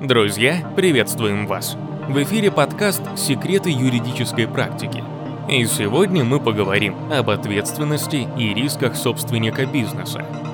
Друзья, приветствуем вас! В эфире подкаст «Секреты юридической практики». И сегодня мы поговорим об ответственности и рисках собственника бизнеса –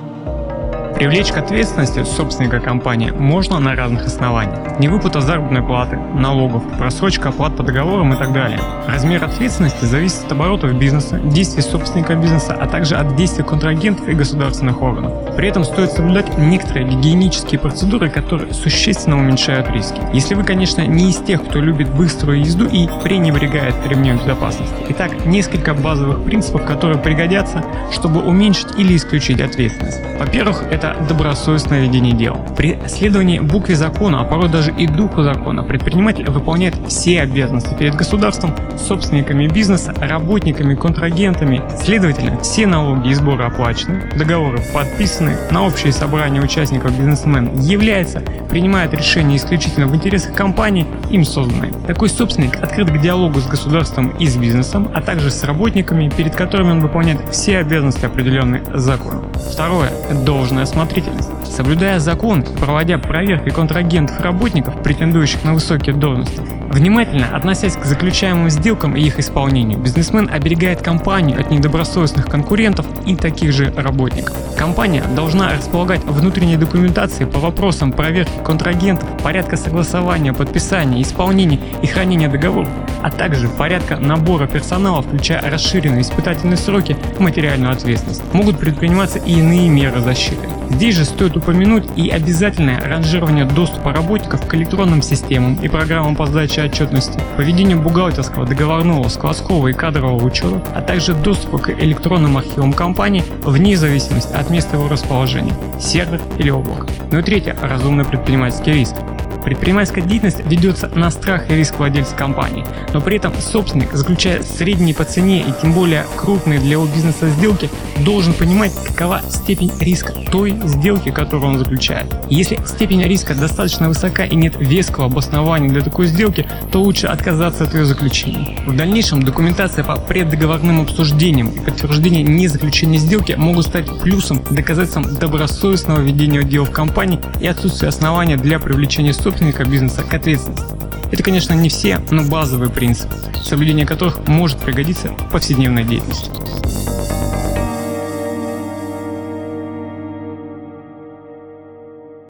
Привлечь к ответственности собственника компании можно на разных основаниях. Невыплата заработной платы, налогов, просрочка оплат по договорам и так далее. Размер ответственности зависит от оборотов бизнеса, действий собственника бизнеса, а также от действий контрагентов и государственных органов. При этом стоит соблюдать некоторые гигиенические процедуры, которые существенно уменьшают риски. Если вы, конечно, не из тех, кто любит быструю езду и пренебрегает ремнем безопасности. Итак, несколько базовых принципов, которые пригодятся, чтобы уменьшить или исключить ответственность. Во-первых, это это добросовестное ведение дел. При следовании букве закона, а порой даже и духу закона, предприниматель выполняет все обязанности перед государством, собственниками бизнеса, работниками, контрагентами. Следовательно, все налоги и сборы оплачены, договоры подписаны, на общее собрание участников бизнесмен является, принимает решения исключительно в интересах компании, им созданной. Такой собственник открыт к диалогу с государством и с бизнесом, а также с работниками, перед которыми он выполняет все обязанности, определенные законом. Второе. Должное осмотрительность. Соблюдая закон, проводя проверки контрагентов и работников, претендующих на высокие должности, внимательно относясь к заключаемым сделкам и их исполнению, бизнесмен оберегает компанию от недобросовестных конкурентов и таких же работников. Компания должна располагать внутренней документацией по вопросам проверки контрагентов, порядка согласования, подписания, исполнения и хранения договоров, а также порядка набора персонала, включая расширенные испытательные сроки, материальную ответственность. Могут предприниматься и иные меры защиты. Здесь же стоит упомянуть и обязательное ранжирование доступа работников к электронным системам и программам по сдаче отчетности, поведению бухгалтерского, договорного, складского и кадрового учета, а также доступа к электронным архивам компании вне зависимости от места его расположения – сервер или облако. Ну и третье – разумный предпринимательский риск. Предпринимательская деятельность ведется на страх и риск владельца компании, но при этом собственник, заключая средние по цене и тем более крупные для его бизнеса сделки, должен понимать, какова степень риска той сделки, которую он заключает. Если степень риска достаточно высока и нет веского обоснования для такой сделки, то лучше отказаться от ее заключения. В дальнейшем документация по преддоговорным обсуждениям и подтверждение незаключения сделки могут стать плюсом доказательством добросовестного ведения дел в компании и отсутствия основания для привлечения собственника бизнеса к ответственности. Это, конечно, не все, но базовые принципы, соблюдение которых может пригодиться в повседневной деятельности.